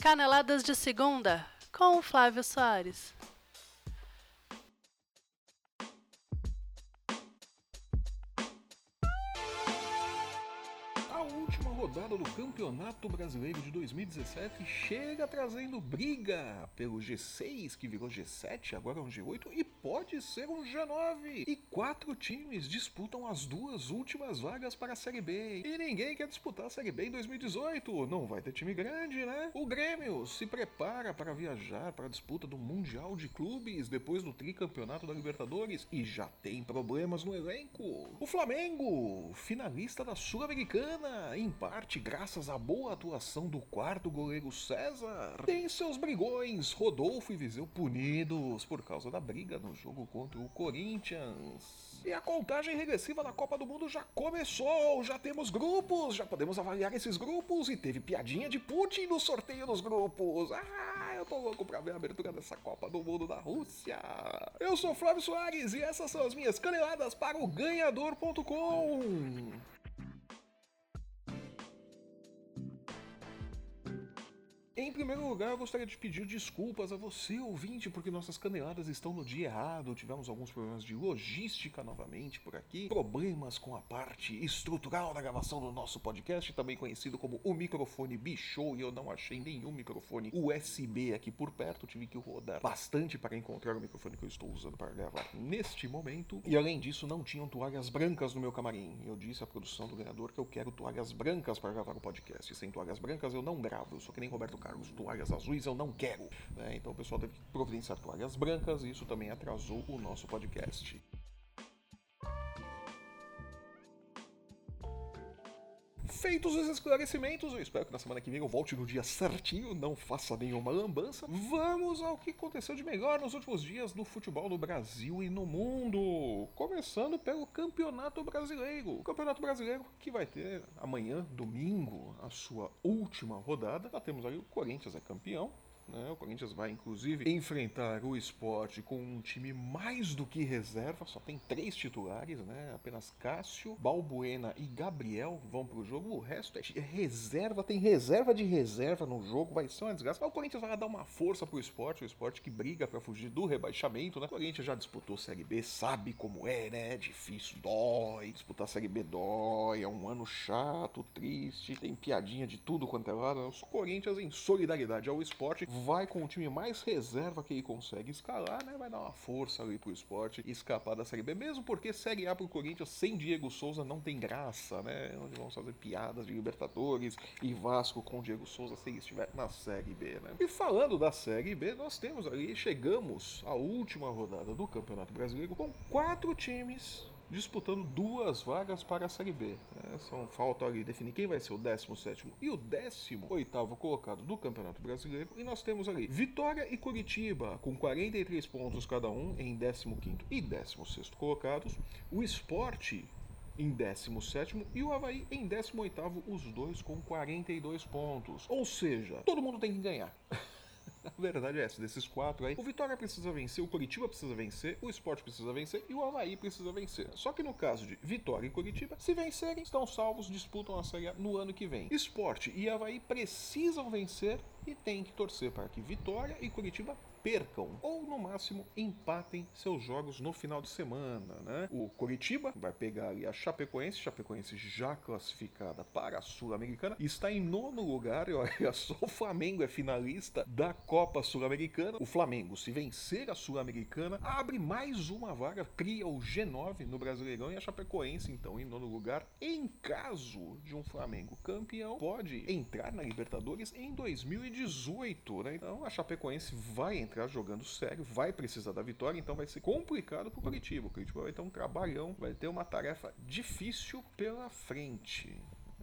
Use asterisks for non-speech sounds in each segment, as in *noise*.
Caneladas de Segunda com o Flávio Soares. rodada do Campeonato Brasileiro de 2017 chega trazendo briga pelo G6, que virou G7, agora é um G8 e pode ser um G9. E quatro times disputam as duas últimas vagas para a Série B. E ninguém quer disputar a Série B em 2018. Não vai ter time grande, né? O Grêmio se prepara para viajar para a disputa do Mundial de Clubes depois do tricampeonato da Libertadores e já tem problemas no elenco. O Flamengo, finalista da Sul-Americana, em parte graças à boa atuação do quarto goleiro César. Tem seus brigões, Rodolfo e Viseu punidos por causa da briga no jogo contra o Corinthians. E a contagem regressiva da Copa do Mundo já começou, já temos grupos, já podemos avaliar esses grupos e teve piadinha de Putin no sorteio dos grupos. Ah, eu tô louco pra ver a abertura dessa Copa do Mundo da Rússia. Eu sou Flávio Soares e essas são as minhas caneladas para o ganhador.com. Em primeiro lugar, eu gostaria de pedir desculpas a você, ouvinte, porque nossas caneladas estão no dia errado. Tivemos alguns problemas de logística novamente por aqui, problemas com a parte estrutural da gravação do nosso podcast, também conhecido como o microfone bichou, e eu não achei nenhum microfone USB aqui por perto. Tive que rodar bastante para encontrar o microfone que eu estou usando para gravar neste momento. E além disso, não tinham toalhas brancas no meu camarim. Eu disse à produção do ganhador que eu quero toalhas brancas para gravar o podcast. Sem toalhas brancas eu não gravo, eu sou que nem Roberto Carlos cargos toalhas azuis eu não quero. Né? Então o pessoal teve que providenciar toalhas brancas e isso também atrasou o nosso podcast. Feitos os esclarecimentos, eu espero que na semana que vem eu volte no dia certinho, não faça nenhuma lambança. Vamos ao que aconteceu de melhor nos últimos dias no futebol no Brasil e no mundo. Começando pelo Campeonato Brasileiro. O Campeonato Brasileiro que vai ter amanhã, domingo, a sua última rodada. Já temos aí o Corinthians é campeão, né? O Corinthians vai, inclusive, enfrentar o esporte com um time mais do que reserva, só tem três titulares, né? Apenas Cássio, Balbuena e Gabriel vão pro jogo. O resto é reserva, tem reserva de reserva no jogo, vai ser uma desgraça. Mas o Corinthians vai dar uma força pro esporte, o esporte que briga para fugir do rebaixamento, né? O Corinthians já disputou Série B, sabe como é, né? É difícil, dói. Disputar Série B dói, é um ano chato, triste, tem piadinha de tudo quanto é lado. Os Corinthians, em solidariedade ao esporte, vai com o time mais reserva que ele consegue escalar, né? Vai dar uma força ali pro esporte escapar da Série B, mesmo porque Série A pro Corinthians sem Diego Souza não tem graça, né? Onde vamos fazer piadas de Libertadores e Vasco com Diego Souza se ele estiver na Série B, né? E falando da Série B, nós temos ali, chegamos à última rodada do Campeonato Brasileiro com quatro times disputando duas vagas para a Série B. É, são, falta ali definir quem vai ser o 17 e o 18 colocado do Campeonato Brasileiro. E nós temos ali Vitória e Curitiba com 43 pontos cada um em 15 e 16 colocados. O Esporte em 17 e o Havaí em 18, os dois com 42 pontos. Ou seja, todo mundo tem que ganhar. *laughs* *laughs* A verdade é essa, desses quatro aí, o Vitória precisa vencer, o Curitiba precisa vencer, o Sport precisa vencer e o Havaí precisa vencer. Só que no caso de Vitória e Curitiba, se vencerem, estão salvos, disputam a Série A no ano que vem. Sport e Havaí precisam vencer e tem que torcer para que Vitória e Curitiba percam ou no máximo empatem seus jogos no final de semana, né? O Curitiba vai pegar ali a Chapecoense, Chapecoense já classificada para a Sul-Americana, está em nono lugar e olha *laughs* só, o Flamengo é finalista da Copa Sul-Americana. O Flamengo, se vencer a Sul-Americana, abre mais uma vaga, cria o G9 no Brasileirão e a Chapecoense, então, em nono lugar. Em caso de um Flamengo campeão, pode entrar na Libertadores em 2018, né? Então a Chapecoense vai entrar entrar jogando sério, vai precisar da vitória, então vai ser complicado pro Curitiba. O Curitiba vai ter um trabalhão, vai ter uma tarefa difícil pela frente.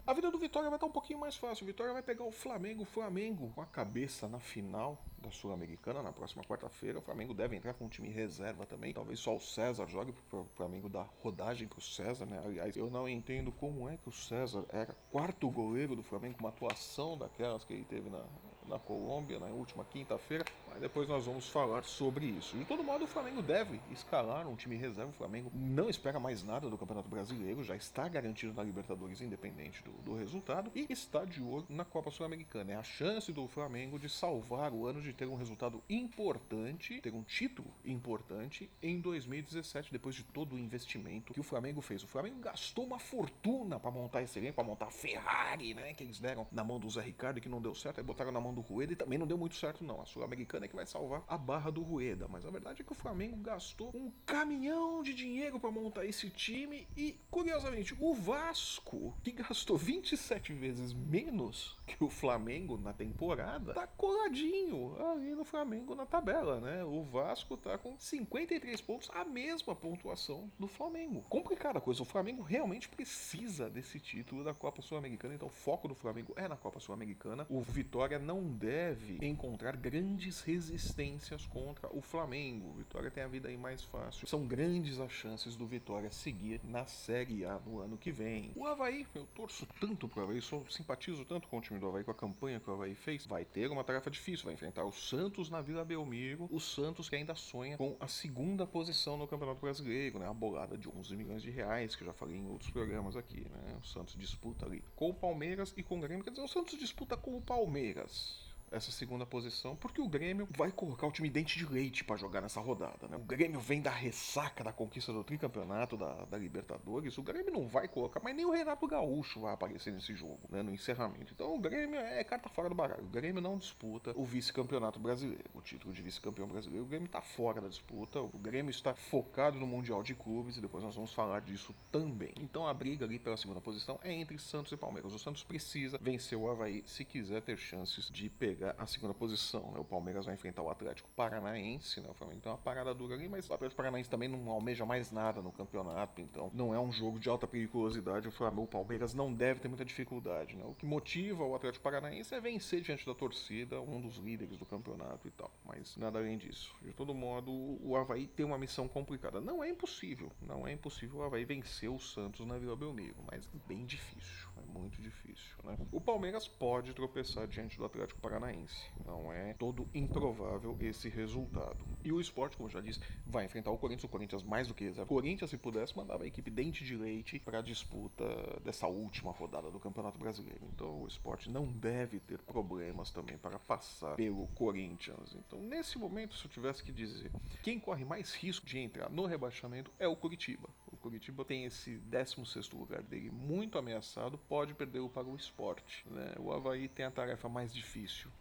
A vida do Vitória vai estar um pouquinho mais fácil. O Vitória vai pegar o Flamengo, o Flamengo com a cabeça na final da Sul-Americana na próxima quarta-feira. O Flamengo deve entrar com um time reserva também. Talvez só o César jogue para o Flamengo dar rodagem para o César, né? Aliás, eu não entendo como é que o César era quarto goleiro do Flamengo uma atuação daquelas que ele teve na, na Colômbia na última quinta-feira, depois nós vamos falar sobre isso. De todo modo, o Flamengo deve escalar um time reserva. O Flamengo não espera mais nada do Campeonato Brasileiro, já está garantido na Libertadores, independente do, do resultado, e está de olho na Copa Sul-Americana. É a chance do Flamengo de salvar o ano, de ter um resultado importante, ter um título importante em 2017, depois de todo o investimento que o Flamengo fez. O Flamengo gastou uma fortuna para montar esse elenco, para montar a Ferrari, né? Que eles deram na mão do Zé Ricardo, que não deu certo, aí botaram na mão do Rueda e também não deu muito certo, não. A Sul-Americana que vai salvar a barra do Rueda, mas a verdade é que o Flamengo gastou um caminhão de dinheiro para montar esse time e, curiosamente, o Vasco, que gastou 27 vezes menos que o Flamengo na temporada, tá coladinho ali no Flamengo na tabela, né? O Vasco tá com 53 pontos, a mesma pontuação do Flamengo. Complicada coisa, o Flamengo realmente precisa desse título da Copa Sul-Americana, então o foco do Flamengo é na Copa Sul-Americana. O Vitória não deve encontrar grandes resistências contra o Flamengo. Vitória tem a vida aí mais fácil. São grandes as chances do Vitória seguir na Série A no ano que vem. O Havaí, eu torço tanto pro Havaí, sou, simpatizo tanto com o time do Havaí, com a campanha que o Havaí fez. Vai ter uma tarefa difícil, vai enfrentar o Santos na Vila Belmiro. O Santos que ainda sonha com a segunda posição no Campeonato Brasileiro, né? A bolada de 11 milhões de reais, que eu já falei em outros programas aqui, né? O Santos disputa ali com o Palmeiras e com o Grêmio. Quer dizer, o Santos disputa com o Palmeiras essa segunda posição, porque o Grêmio vai colocar o time dente de leite para jogar nessa rodada. Né? O Grêmio vem da ressaca da conquista do tricampeonato da, da, Libertadores. O Grêmio não vai colocar, mas nem o Renato Gaúcho vai aparecer nesse jogo, né, no encerramento. Então o Grêmio é carta fora do baralho. O Grêmio não disputa o vice-campeonato brasileiro, o título de vice-campeão brasileiro. O Grêmio está fora da disputa. O Grêmio está focado no Mundial de Clubes e depois nós vamos falar disso também. Então a briga ali pela segunda posição é entre Santos e Palmeiras. O Santos precisa vencer o Havaí se quiser ter chances de pegar pegar a segunda posição. Né? O Palmeiras vai enfrentar o Atlético Paranaense, né? o Flamengo tem uma parada dura ali, mas o Atlético Paranaense também não almeja mais nada no campeonato, então não é um jogo de alta periculosidade. O Flamengo, o Palmeiras não deve ter muita dificuldade. Né? O que motiva o Atlético Paranaense é vencer diante da torcida, um dos líderes do campeonato e tal, mas nada além disso. De todo modo, o Havaí tem uma missão complicada. Não é impossível, não é impossível o Havaí vencer o Santos na Vila Belmiro, mas bem difícil, é muito difícil. Né? O Palmeiras pode tropeçar diante do Atlético Paranaense. Não é todo improvável esse resultado. E o esporte, como já disse, vai enfrentar o Corinthians. O Corinthians mais do que reserva. O Corinthians, se pudesse, mandava a equipe dente de leite para a disputa dessa última rodada do Campeonato Brasileiro. Então o esporte não deve ter problemas também para passar pelo Corinthians. Então, nesse momento, se eu tivesse que dizer, quem corre mais risco de entrar no rebaixamento é o Curitiba. O Curitiba tem esse 16 lugar dele muito ameaçado, pode perder o para o esporte. Né? O Havaí tem a tarefa mais difícil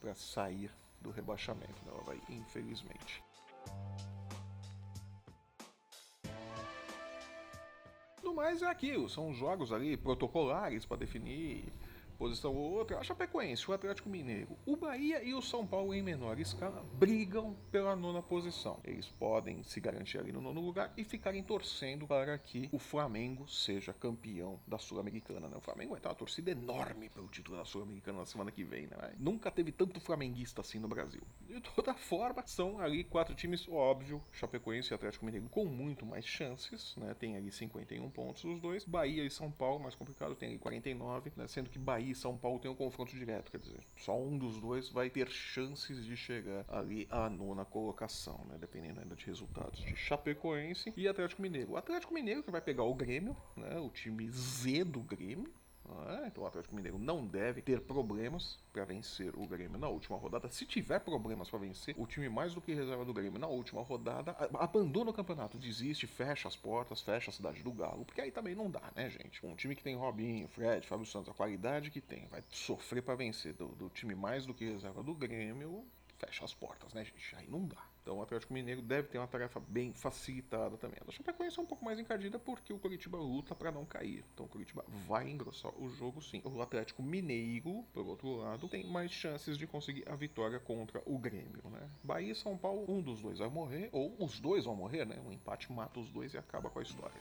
para sair do rebaixamento né? Havaí, infelizmente. No mais é aquilo, são jogos ali protocolares para definir posição ou outra, a Chapecoense, o Atlético Mineiro, o Bahia e o São Paulo em menor escala brigam pela nona posição. Eles podem se garantir ali no nono lugar e ficarem torcendo para que o Flamengo seja campeão da Sul-Americana. Né? O Flamengo vai ter uma torcida enorme pelo título da Sul-Americana na semana que vem. Né? Nunca teve tanto flamenguista assim no Brasil. De toda *laughs* forma, são ali quatro times, óbvio, Chapecoense e Atlético Mineiro com muito mais chances, né? tem ali 51 pontos os dois. Bahia e São Paulo, mais complicado, tem ali 49, né? sendo que Bahia e São Paulo tem um confronto direto, quer dizer, só um dos dois vai ter chances de chegar ali à nona colocação, né? Dependendo ainda de resultados de Chapecoense e Atlético Mineiro. O Atlético Mineiro que vai pegar o Grêmio, né? O time Z do Grêmio ah, então o Atlético Mineiro não deve ter problemas para vencer o Grêmio na última rodada. Se tiver problemas para vencer, o time mais do que reserva do Grêmio na última rodada abandona o campeonato, desiste, fecha as portas, fecha a cidade do Galo, porque aí também não dá, né, gente? Um time que tem Robinho, Fred, Fábio Santos, a qualidade que tem, vai sofrer para vencer do, do time mais do que reserva do Grêmio, fecha as portas, né, gente? Aí não dá. Então o Atlético Mineiro deve ter uma tarefa bem facilitada também. A Chapecoense é um pouco mais encardida porque o Curitiba luta para não cair. Então o Curitiba vai engrossar o jogo sim. O Atlético Mineiro, por outro lado, tem mais chances de conseguir a vitória contra o Grêmio, né? Bahia e São Paulo, um dos dois vai morrer, ou os dois vão morrer, né? Um empate mata os dois e acaba com a história.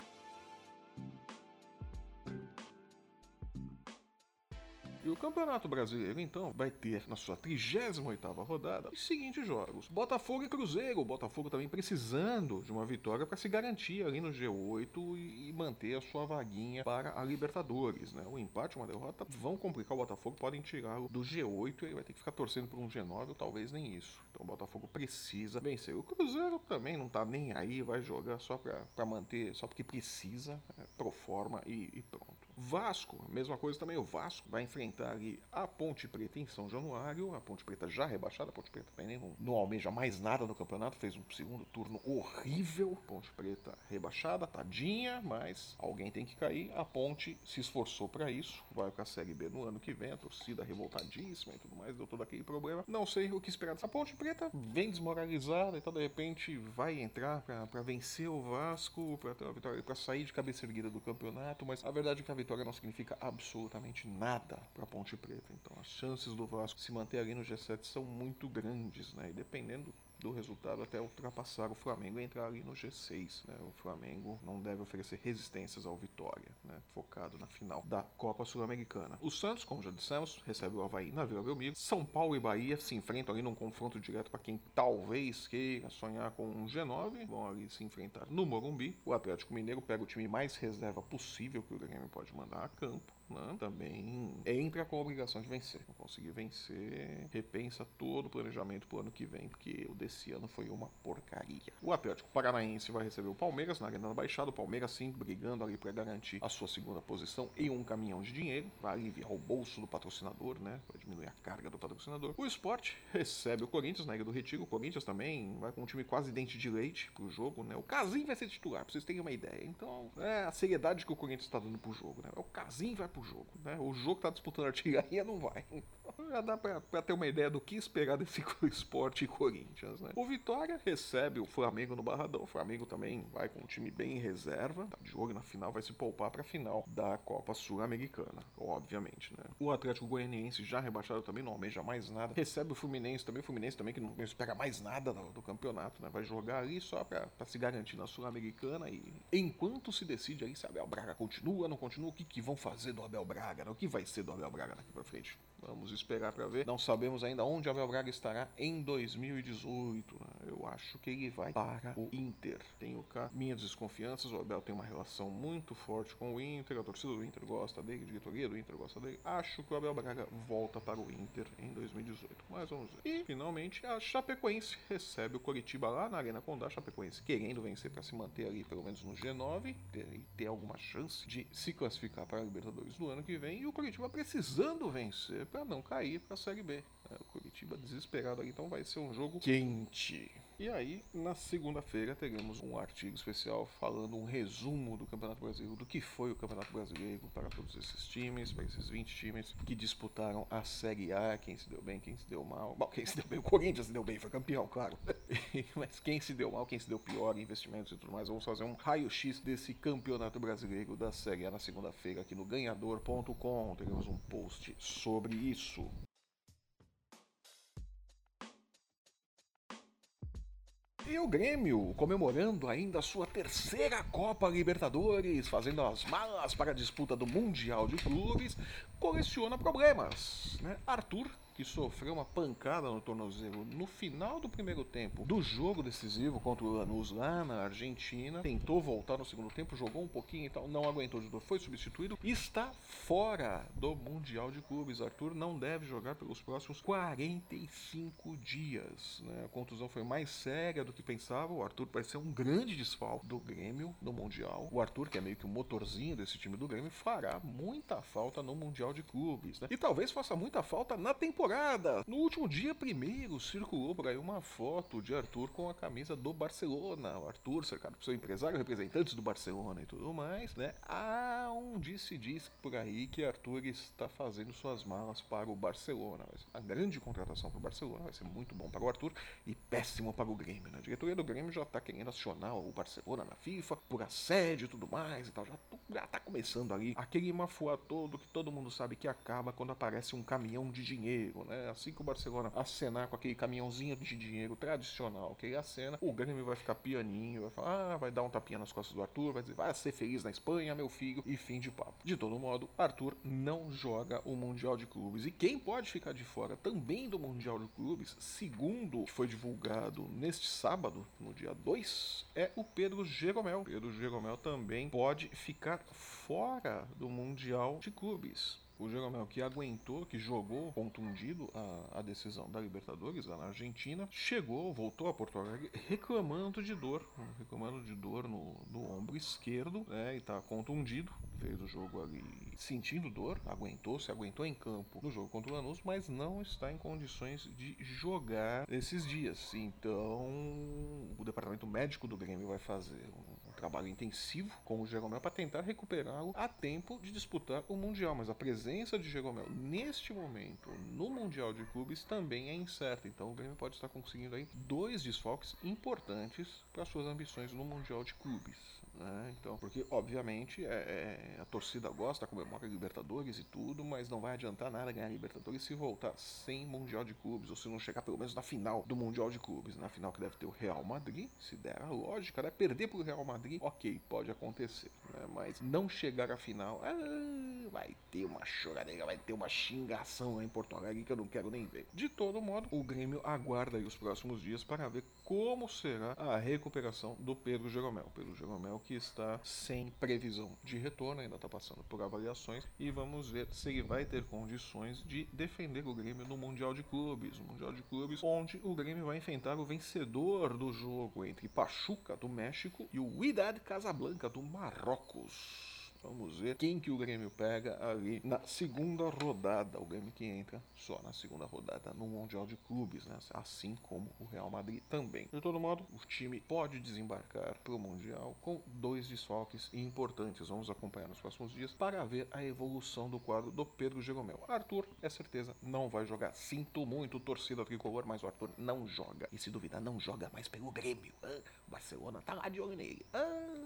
E o Campeonato Brasileiro, então, vai ter na sua 38ª rodada os seguintes jogos. Botafogo e Cruzeiro. O Botafogo também precisando de uma vitória para se garantir ali no G8 e manter a sua vaguinha para a Libertadores, né? O empate, uma derrota, vão complicar o Botafogo, podem tirá-lo do G8 e ele vai ter que ficar torcendo por um G9 ou talvez nem isso. Então o Botafogo precisa vencer. O Cruzeiro também não tá nem aí, vai jogar só para manter, só porque precisa, é, pro forma e, e pronto. Vasco, mesma coisa também. O Vasco vai enfrentar ali a Ponte Preta em São Januário. A Ponte Preta já rebaixada. A Ponte Preta também não, não almeja mais nada no campeonato. Fez um segundo turno horrível. Ponte Preta rebaixada, tadinha, mas alguém tem que cair. A Ponte se esforçou para isso. Vai para a Série B no ano que vem. A torcida revoltadíssima e tudo mais. Deu todo aquele problema. Não sei o que esperar. A Ponte Preta vem desmoralizada. Então de repente vai entrar para vencer o Vasco, para ter uma vitória, para sair de cabeça erguida do campeonato. Mas a verdade é que a vitória não significa absolutamente nada para Ponte Preta. Então as chances do Vasco se manter ali no G7 são muito grandes, né? E dependendo do resultado até ultrapassar o Flamengo e entrar ali no G6. Né? O Flamengo não deve oferecer resistências ao Vitória, né? focado na final da Copa Sul-Americana. O Santos, como já dissemos, recebe o Havaí na Vila Belmiro. São Paulo e Bahia se enfrentam ali num confronto direto para quem talvez queira sonhar com um G9. Vão ali se enfrentar no Morumbi. O Atlético Mineiro pega o time mais reserva possível que o Grêmio pode mandar a campo né, também entra com a obrigação de vencer. Não conseguir vencer, repensa todo o planejamento para o ano que vem, porque o desse ano foi uma porcaria. O Atlético Paranaense vai receber o Palmeiras na Arena da Baixada. O Palmeiras, sim, brigando ali para garantir a sua segunda posição em um caminhão de dinheiro. Vai aliviar o bolso do patrocinador, né? Vai diminuir a carga do patrocinador. O Sport recebe o Corinthians na Ilha do Retiro. O Corinthians também vai com um time quase dente de leite pro jogo, né? O Casim vai ser titular, pra vocês terem uma ideia. Então, é a seriedade que o Corinthians está dando pro jogo, né? O Casim vai pro jogo, né? O jogo tá disputando artilharia não vai. *laughs* Já dá pra, pra, ter uma ideia do que esperar desse *laughs* esporte e Corinthians, né? O Vitória recebe o Flamengo no Barradão. O Flamengo também vai com um time bem em reserva. Tá de na final, vai se poupar pra final da Copa Sul-Americana, obviamente, né? O Atlético Goianiense já rebaixado também, não almeja mais nada. Recebe o Fluminense também, o Fluminense também que não espera mais nada do, do campeonato, né? Vai jogar ali só pra, pra se garantir na Sul-Americana e enquanto se decide aí se Abel Braga continua, não continua, o que, que vão fazer do Abel Braga? Né? O que vai ser do Abel Braga daqui para frente? Vamos esperar para ver. Não sabemos ainda onde Abel Braga estará em 2018. Né? Eu acho que ele vai para o Inter. Tenho cá minhas desconfianças. O Abel tem uma relação muito forte com o Inter. A torcida do Inter gosta dele, a diretoria do Inter gosta dele. Acho que o Abel Braga volta para o Inter em 2018. Mas vamos ver. E finalmente a Chapecoense recebe o Coritiba lá na Arena Condá. Chapecoense querendo vencer para se manter ali pelo menos no G9 e ter alguma chance de se classificar para a Libertadores do ano que vem. E o Coritiba precisando vencer para não cair para a Série B. É, o Curitiba desesperado ali, então vai ser um jogo quente. E aí, na segunda-feira, teremos um artigo especial falando um resumo do Campeonato Brasileiro, do que foi o Campeonato Brasileiro para todos esses times, para esses 20 times que disputaram a Série A, quem se deu bem, quem se deu mal. Bom, quem se deu bem, o Corinthians se deu bem, foi campeão, claro. *laughs* Mas quem se deu mal, quem se deu pior, investimentos e tudo mais. Vamos fazer um raio-x desse Campeonato Brasileiro da Série A na segunda-feira aqui no ganhador.com. Teremos um post sobre isso. E o Grêmio comemorando ainda a sua terceira Copa Libertadores, fazendo as malas para a disputa do Mundial de Clubes, coleciona problemas. Né? Arthur que sofreu uma pancada no tornozelo no final do primeiro tempo do jogo decisivo contra o Lanús lá na Argentina. Tentou voltar no segundo tempo, jogou um pouquinho e tal, não aguentou foi substituído está fora do Mundial de Clubes. Arthur não deve jogar pelos próximos 45 dias. Né? A contusão foi mais séria do que pensava. O Arthur vai ser um grande desfalque do Grêmio no Mundial. O Arthur, que é meio que o motorzinho desse time do Grêmio, fará muita falta no Mundial de Clubes. Né? E talvez faça muita falta na temporada temporada. No último dia primeiro, circulou por aí uma foto de Arthur com a camisa do Barcelona. O Arthur, cercado por seu empresário, representantes do Barcelona e tudo mais, né? Há um disse-diz por aí que Arthur está fazendo suas malas para o Barcelona. A grande contratação para o Barcelona vai ser muito bom para o Arthur e péssimo para o Grêmio. Né? A diretoria do Grêmio já está querendo acionar o Barcelona na FIFA por assédio e tudo mais e tal. Já, já tá começando ali aquele mafuá todo que todo mundo sabe que acaba quando aparece um caminhão de dinheiro né? Assim que o Barcelona acenar com aquele caminhãozinho de dinheiro tradicional que ele acena, o Grêmio vai ficar pianinho, vai falar, ah, vai dar um tapinha nas costas do Arthur, vai dizer, vai ser feliz na Espanha, meu filho, e fim de papo. De todo modo, Arthur não joga o Mundial de Clubes. E quem pode ficar de fora também do Mundial de Clubes, segundo que foi divulgado neste sábado, no dia 2, é o Pedro Jeromel. Pedro Jeromel também pode ficar fora do Mundial de Clubes o Jeromel que aguentou, que jogou contundido a, a decisão da Libertadores lá na Argentina, chegou, voltou a Porto Alegre reclamando de dor, reclamando de dor no, no ombro esquerdo, né, e tá contundido, fez o jogo ali sentindo dor, aguentou, se aguentou em campo no jogo contra o Lanús, mas não está em condições de jogar esses dias. Então, o departamento médico do Grêmio vai fazer trabalho intensivo com o Jeromel para tentar recuperá-lo a tempo de disputar o Mundial, mas a presença de Jeromel neste momento no Mundial de Clubes também é incerta. Então o Grêmio pode estar conseguindo aí dois desfalques importantes para suas ambições no Mundial de Clubes. Né? Então, porque obviamente é, é, a torcida gosta, comemora a Libertadores e tudo, mas não vai adiantar nada ganhar a Libertadores se voltar sem Mundial de Clubes ou se não chegar pelo menos na final do Mundial de Clubes. Na final que deve ter o Real Madrid, se der a lógica, né? Perder pro Real Madrid, ok, pode acontecer, né? mas não chegar à final, ah, vai ter uma choradeira, vai ter uma xingação lá em Porto Alegre que eu não quero nem ver. De todo modo, o Grêmio aguarda os próximos dias para ver como será a recuperação do Pedro Jeromel. Pedro Jeromel que está sem previsão de retorno, ainda está passando por avaliações e vamos ver se ele vai ter condições de defender o Grêmio no Mundial de Clubes. Mundial de Clubes, onde o Grêmio vai enfrentar o vencedor do jogo entre Pachuca do México e o Wydad Casablanca do Marrocos. Vamos ver quem que o Grêmio pega ali na segunda rodada. O Grêmio que entra só na segunda rodada no Mundial de Clubes, né? assim como o Real Madrid também. De todo modo, o time pode desembarcar para o Mundial com dois desfalques importantes. Vamos acompanhar nos próximos dias para ver a evolução do quadro do Pedro Jeromel. Arthur, é certeza, não vai jogar. Sinto muito, torcida tricolor, mas o Arthur não joga. E se duvidar, não joga mais pelo Grêmio. Ah, Barcelona tá lá de olho nele. Ah.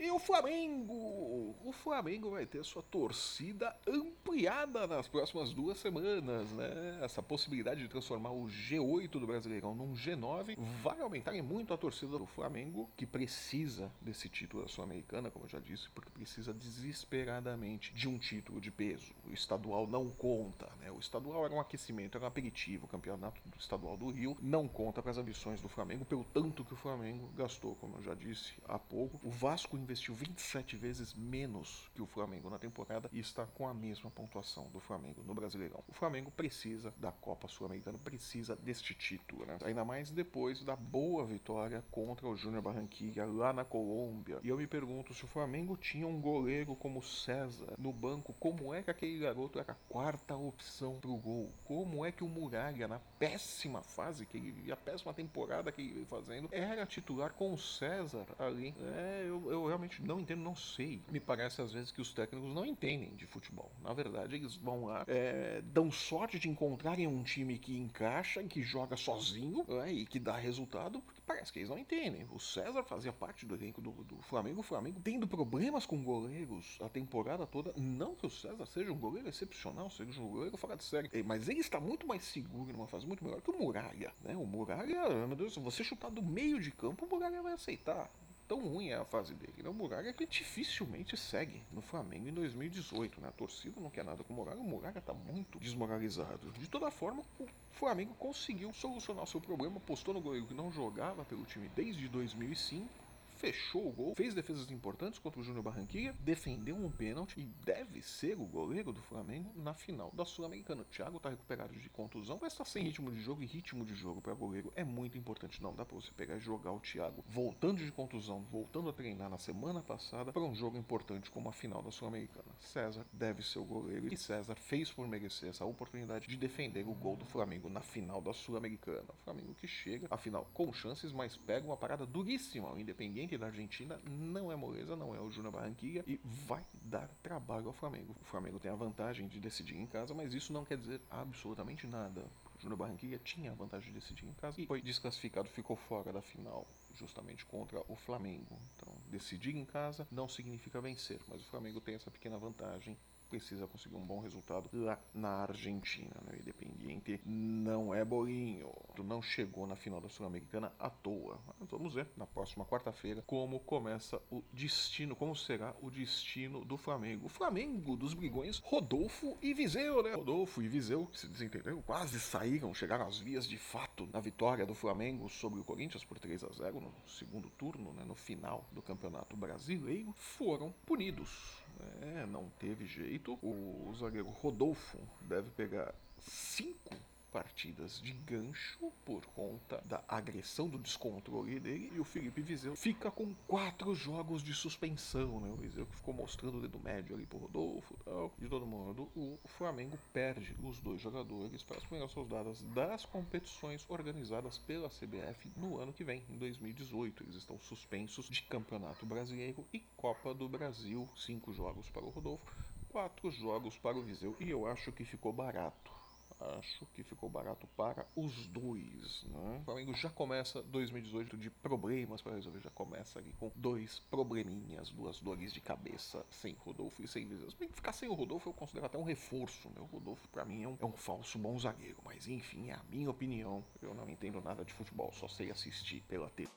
E o Flamengo? O Flamengo vai ter sua torcida ampliada nas próximas duas semanas, né? Essa possibilidade de transformar o G8 do Brasileirão num G9 vai aumentar muito a torcida do Flamengo, que precisa desse título da Sul-Americana, como eu já disse, porque precisa desesperadamente de um título de peso. O estadual não conta, né? O estadual era um aquecimento, era um aperitivo. O campeonato do estadual do Rio não conta para as ambições do Flamengo, pelo tanto que o Flamengo gastou, como eu já disse há pouco. O Vasco investiu 27 vezes menos que o Flamengo na temporada e está com a mesma pontuação do Flamengo no Brasileirão. O Flamengo precisa da Copa Sul-Americana, precisa deste título, né? Ainda mais depois da boa vitória contra o Júnior Barranquilla lá na Colômbia. E eu me pergunto se o Flamengo tinha um goleiro como César no banco, como é que aquele garoto era a quarta opção pro gol? Como é que o Muralha, na péssima fase que ele, a péssima temporada que ele veio fazendo, era titular com o César ali? É, eu, eu realmente não entendo, não sei. Me parece às vezes que os técnicos não entendem de futebol. Na verdade, eles vão lá, é, dão sorte de encontrarem um time que encaixa, que joga sozinho é, e que dá resultado, porque parece que eles não entendem. O César fazia parte do elenco do, do Flamengo, o Flamengo tendo problemas com goleiros a temporada toda. Não que o César seja um goleiro excepcional, seja um goleiro fora de série, mas ele está muito mais seguro numa fase muito melhor que o Muralha. Né? O Muralha, meu Deus, se você chutar do meio de campo, o Muralha vai aceitar tão ruim é a fase dele. Né? O Muraga que dificilmente segue no Flamengo em 2018. Né? A torcida não quer nada com o Muraga. O Muraga está muito desmoralizado. De toda forma, o Flamengo conseguiu solucionar o seu problema, postou no goleiro que não jogava pelo time desde 2005 fechou o gol, fez defesas importantes contra o Júnior Barranquilla, defendeu um pênalti e deve ser o goleiro do Flamengo na final da Sul-Americana. O Thiago tá recuperado de contusão, mas tá sem ritmo de jogo e ritmo de jogo para goleiro é muito importante. Não dá para você pegar e jogar o Thiago voltando de contusão, voltando a treinar na semana passada para um jogo importante como a final da Sul-Americana. César deve ser o goleiro e César fez por merecer essa oportunidade de defender o gol do Flamengo na final da Sul-Americana. O Flamengo que chega, afinal, com chances, mas pega uma parada duríssima. O Independente da Argentina não é moleza, não é o Júnior Barranquilla e vai dar trabalho ao Flamengo. O Flamengo tem a vantagem de decidir em casa, mas isso não quer dizer absolutamente nada. O Júnior Barranquilla tinha a vantagem de decidir em casa e foi desclassificado, ficou fora da final, justamente contra o Flamengo. Então, decidir em casa não significa vencer, mas o Flamengo tem essa pequena vantagem precisa conseguir um bom resultado lá na Argentina. Né? O Independiente não é bolinho, não chegou na final da Sul-Americana à toa. Mas vamos ver na próxima quarta-feira como começa o destino, como será o destino do Flamengo. O Flamengo dos Brigões, Rodolfo e Viseu, né? Rodolfo e Viseu, que se desentenderam, quase saíram, chegaram às vias de fato na vitória do Flamengo sobre o Corinthians por 3 a 0 no segundo turno, né? no final do Campeonato Brasileiro, foram punidos. É, não teve jeito. O zagueiro Rodolfo deve pegar cinco partidas de gancho por conta da agressão do descontrole dele e o Felipe Viseu fica com quatro jogos de suspensão, né? O Viseu que ficou mostrando o dedo médio ali pro Rodolfo tal. De todo modo, o Flamengo perde os dois jogadores para as primeiras rodadas das competições organizadas pela CBF no ano que vem, em 2018. Eles estão suspensos de Campeonato Brasileiro e Copa do Brasil. Cinco jogos para o Rodolfo, quatro jogos para o Viseu e eu acho que ficou barato acho que ficou barato para os dois. Né? O Flamengo já começa 2018 de problemas para resolver, já começa ali com dois probleminhas, duas dores de cabeça sem Rodolfo e sem. Bem, ficar sem o Rodolfo eu considero até um reforço. Né? O Rodolfo para mim é um, é um falso bom zagueiro, mas enfim, é a minha opinião. Eu não entendo nada de futebol, só sei assistir pela TV.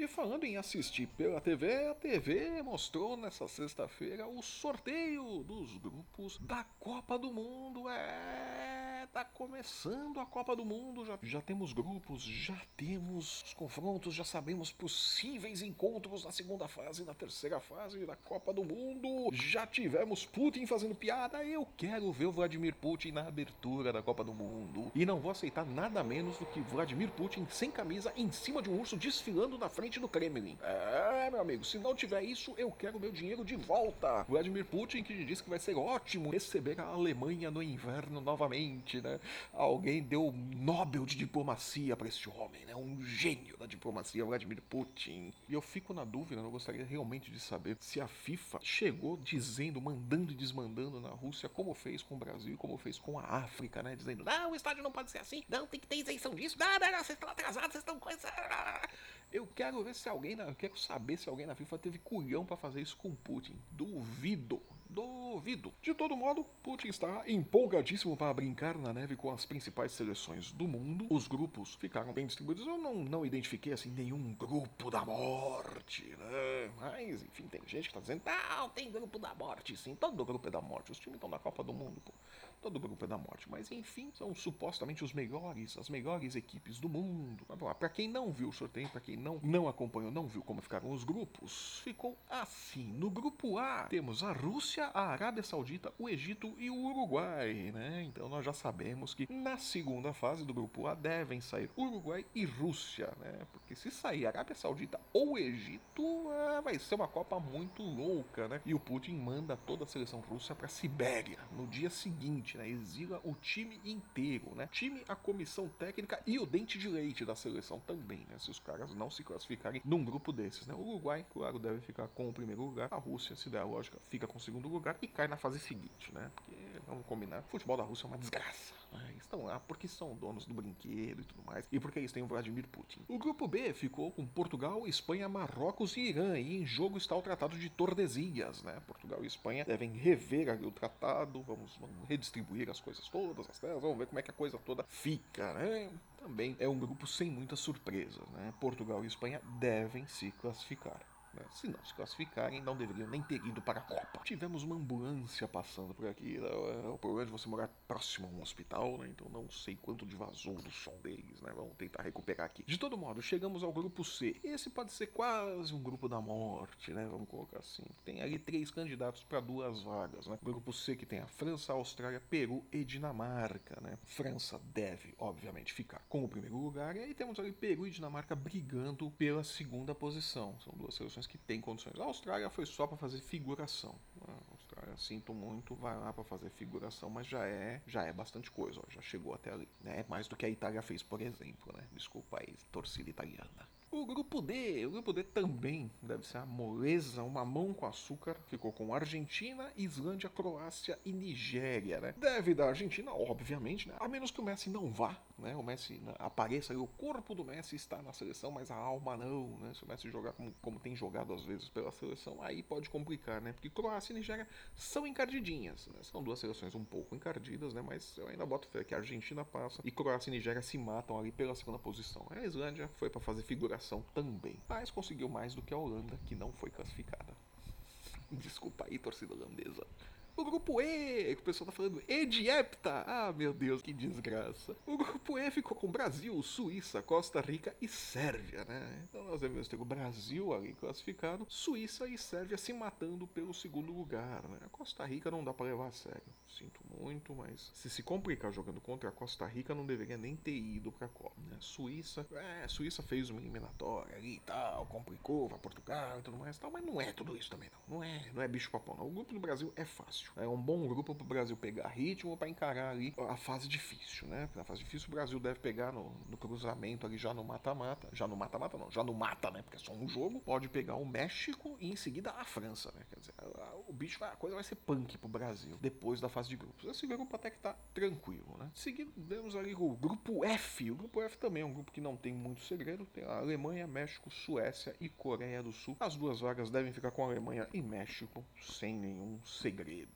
E falando em assistir pela TV, a TV mostrou nessa sexta-feira o sorteio dos grupos da Copa do Mundo. É, tá começando a Copa do Mundo, já, já temos grupos, já temos os confrontos, já sabemos possíveis encontros na segunda fase, na terceira fase da Copa do Mundo. Já tivemos Putin fazendo piada. Eu quero ver o Vladimir Putin na abertura da Copa do Mundo. E não vou aceitar nada menos do que Vladimir Putin sem camisa em cima de um urso desfilando na frente do Kremlin. É, meu amigo, se não tiver isso, eu quero meu dinheiro de volta. Vladimir Putin que disse que vai ser ótimo receber a Alemanha no inverno novamente, né? Alguém deu o Nobel de diplomacia para esse homem, né? Um gênio da diplomacia, Vladimir Putin. E eu fico na dúvida, eu gostaria realmente de saber se a FIFA chegou dizendo, mandando e desmandando na Rússia, como fez com o Brasil, como fez com a África, né? Dizendo, não, o estádio não pode ser assim, não, tem que ter isenção disso, não, não, não, vocês estão atrasados, vocês estão coisa. *laughs* Eu quero ver se alguém na, eu quero saber se alguém na FIFA teve culhão para fazer isso com Putin. Duvido. Duvido. De todo modo, Putin está empolgadíssimo para brincar na neve com as principais seleções do mundo. Os grupos ficaram bem distribuídos. Eu não, não identifiquei assim nenhum grupo da morte, né? Mas, enfim, tem gente que está dizendo: não, tem grupo da morte, sim. Todo grupo é da morte. Os times estão na Copa do Mundo, pô. Todo grupo é da morte. Mas, enfim, são supostamente os melhores, as melhores equipes do mundo. Para quem não viu o sorteio, para quem não, não acompanhou, não viu como ficaram os grupos, ficou assim. No grupo A, temos a Rússia Rússia, a Arábia Saudita, o Egito e o Uruguai, né? Então nós já sabemos que na segunda fase do grupo A devem sair Uruguai e Rússia, né? Porque se sair Arábia Saudita ou Egito, ah, vai ser uma Copa muito louca, né? E o Putin manda toda a seleção russa para Sibéria no dia seguinte, né? Exila o time inteiro, né? Time, a comissão técnica e o dente de leite da seleção também, né? Se os caras não se classificarem num grupo desses, né? O Uruguai, claro, deve ficar com o primeiro lugar. A Rússia, se der a lógica, fica com o segundo lugar e cai na fase seguinte, né? Porque, vamos combinar, o futebol da Rússia é uma desgraça. Né? Estão lá porque são donos do brinquedo e tudo mais, e porque eles têm o Vladimir Putin. O grupo B ficou com Portugal, Espanha, Marrocos e Irã, e em jogo está o Tratado de Tordesilhas, né? Portugal e Espanha devem rever o tratado, vamos, vamos redistribuir as coisas todas, as terras, vamos ver como é que a coisa toda fica, né? Também é um grupo sem muitas surpresas, né? Portugal e Espanha devem se classificar. Né? Se não se classificarem, não deveriam nem ter ido para a Copa. Tivemos uma ambulância passando por aqui. É, o problema de você morar próximo a um hospital, né? Então não sei quanto de vazou do som deles, né? Vamos tentar recuperar aqui. De todo modo, chegamos ao grupo C. Esse pode ser quase um grupo da morte, né? Vamos colocar assim. Tem ali três candidatos para duas vagas, né? O grupo C que tem a França, a Austrália, Peru e Dinamarca, né? França deve, obviamente, ficar com o primeiro lugar. E aí temos ali Peru e Dinamarca brigando pela segunda posição. São duas seleções que têm condições. A Austrália foi só para fazer figuração. A Austrália, sinto muito, vai lá para fazer figuração, mas já é, já é bastante coisa, ó, já chegou até ali. Né? Mais do que a Itália fez, por exemplo, né? Desculpa aí, torcida italiana. O grupo D, o grupo D também deve ser a moleza, uma mão com açúcar. Ficou com Argentina, Islândia, Croácia e Nigéria, né? Deve da Argentina, obviamente, né? A menos que o Messi não vá, né? O Messi né, apareça o corpo do Messi está na seleção, mas a alma não, né? Se o Messi jogar como, como tem jogado às vezes pela seleção, aí pode complicar, né? Porque Croácia e Nigéria são encardidinhas, né? São duas seleções um pouco encardidas, né? Mas eu ainda boto fé que a Argentina passa e Croácia e Nigéria se matam ali pela segunda posição. A Islândia foi para fazer figuração também, mas conseguiu mais do que a Holanda, que não foi classificada. Desculpa aí, torcida holandesa. O grupo E, que o pessoal tá falando, E de Hepta. Ah, meu Deus, que desgraça. O grupo E ficou com Brasil, Suíça, Costa Rica e Sérvia, né? Então nós devemos ter o Brasil ali classificado, Suíça e Sérvia se matando pelo segundo lugar, né? A Costa Rica não dá para levar a sério. Sinto muito, mas se se complicar jogando contra a Costa Rica, não deveria nem ter ido pra Copa, né? Suíça, é, Suíça fez uma eliminatória ali e tal, complicou, vai Portugal e tudo mais tal, mas não é tudo isso também não. Não é, não é bicho papão não. O grupo do Brasil é fácil. É um bom grupo pro Brasil pegar ritmo para encarar ali a fase difícil, né? Na fase difícil o Brasil deve pegar no, no cruzamento ali já no mata-mata, já no mata-mata não, já no mata, né? Porque é só um jogo. Pode pegar o México e em seguida a França, né? Quer dizer, o bicho a coisa vai ser punk pro Brasil depois da fase de grupos. Esse grupo até que tá tranquilo, né? Seguindo, temos ali o grupo F. O grupo F também é um grupo que não tem muito segredo. Tem a Alemanha, México, Suécia e Coreia do Sul. As duas vagas devem ficar com a Alemanha e México sem nenhum segredo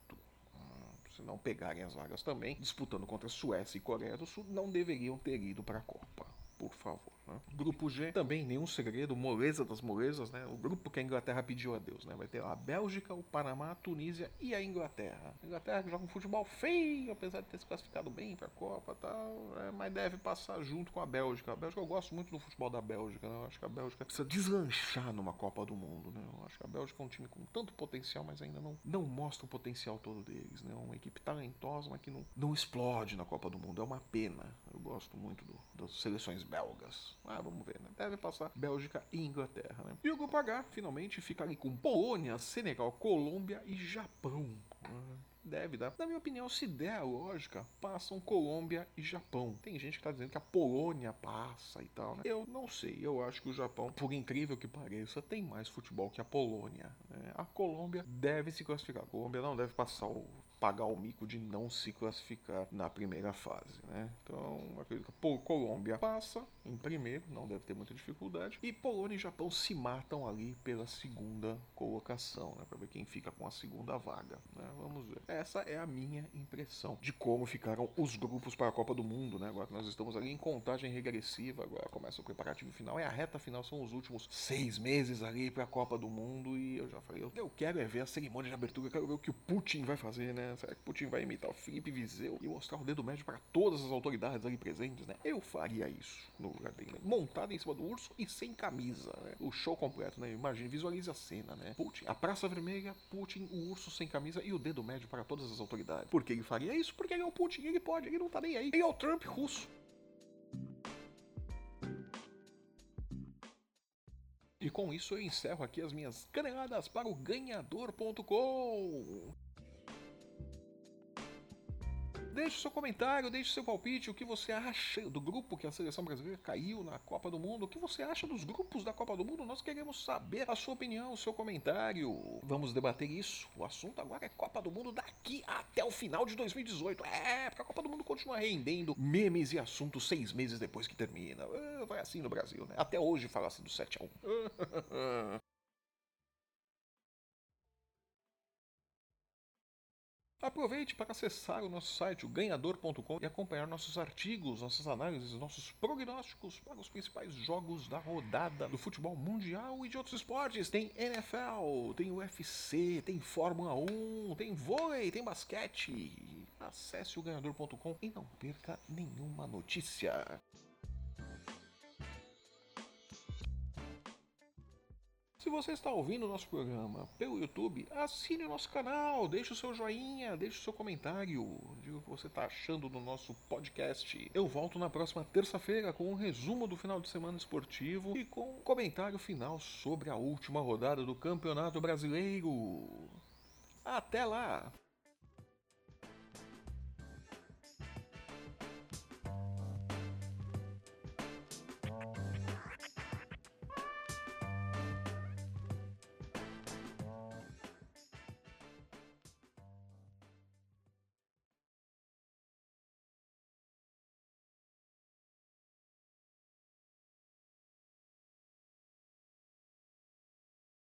se não pegarem as vagas também, disputando contra Suécia e Coreia do Sul, não deveriam ter ido para a Copa por favor. Grupo G, também nenhum segredo, moleza das molezas, né? O grupo que a Inglaterra pediu a Deus, né? Vai ter a Bélgica, o Panamá, a Tunísia e a Inglaterra. A Inglaterra que joga um futebol feio, apesar de ter se classificado bem para a Copa e tal, né? mas deve passar junto com a Bélgica. A Bélgica, eu gosto muito do futebol da Bélgica, né? Eu acho que a Bélgica precisa deslanchar numa Copa do Mundo, né? Eu acho que a Bélgica é um time com tanto potencial, mas ainda não, não mostra o potencial todo deles, né? Uma equipe talentosa, mas que não, não explode na Copa do Mundo. É uma pena. Eu gosto muito do, das seleções belgas. Ah, vamos ver, né? Deve passar Bélgica e Inglaterra, né? E o grupo H, finalmente, fica ali com Polônia, Senegal, Colômbia e Japão. Ah, deve dar. Na minha opinião, se der a lógica, passam Colômbia e Japão. Tem gente que tá dizendo que a Polônia passa e tal, né? Eu não sei. Eu acho que o Japão, por incrível que pareça, tem mais futebol que a Polônia. Né? A Colômbia deve se classificar. A Colômbia não deve passar o pagar o mico de não se classificar na primeira fase, né? Então, acredito que Colômbia passa em primeiro, não deve ter muita dificuldade, e Polônia e Japão se matam ali pela segunda colocação, né? Para ver quem fica com a segunda vaga, né? Vamos ver. Essa é a minha impressão de como ficaram os grupos para a Copa do Mundo, né? Agora que nós estamos ali em contagem regressiva, agora começa o preparativo final, é a reta final, são os últimos seis meses ali para a Copa do Mundo, e eu já falei, eu quero é ver a cerimônia de abertura, eu quero ver o que o Putin vai fazer, né? Será que Putin vai imitar o Felipe Viseu e mostrar o dedo médio para todas as autoridades ali presentes, né? Eu faria isso no lugar dele. Né? Montado em cima do urso e sem camisa, né? O show completo, né? Imagine, visualize a cena, né? Putin, a Praça Vermelha, Putin, o urso sem camisa e o dedo médio para todas as autoridades. Por que ele faria isso? Porque ele é o Putin, ele pode, ele não tá nem aí. Ele é o Trump russo. E com isso eu encerro aqui as minhas caneladas para o ganhador.com. Deixe seu comentário, deixe seu palpite, o que você acha do grupo que a seleção brasileira caiu na Copa do Mundo, o que você acha dos grupos da Copa do Mundo, nós queremos saber a sua opinião, o seu comentário. Vamos debater isso. O assunto agora é Copa do Mundo daqui até o final de 2018. É, porque a Copa do Mundo continua rendendo memes e assuntos seis meses depois que termina. Ah, vai assim no Brasil, né? Até hoje fala-se do 7 a 1. *laughs* Aproveite para acessar o nosso site, o ganhador.com, e acompanhar nossos artigos, nossas análises, nossos prognósticos para os principais jogos da rodada do futebol mundial e de outros esportes. Tem NFL, tem UFC, tem Fórmula 1, tem vôlei, tem basquete. Acesse o ganhador.com e não perca nenhuma notícia. Se você está ouvindo o nosso programa pelo YouTube, assine o nosso canal, deixe o seu joinha, deixe o seu comentário, diga o que você está achando do nosso podcast. Eu volto na próxima terça-feira com um resumo do final de semana esportivo e com um comentário final sobre a última rodada do Campeonato Brasileiro. Até lá!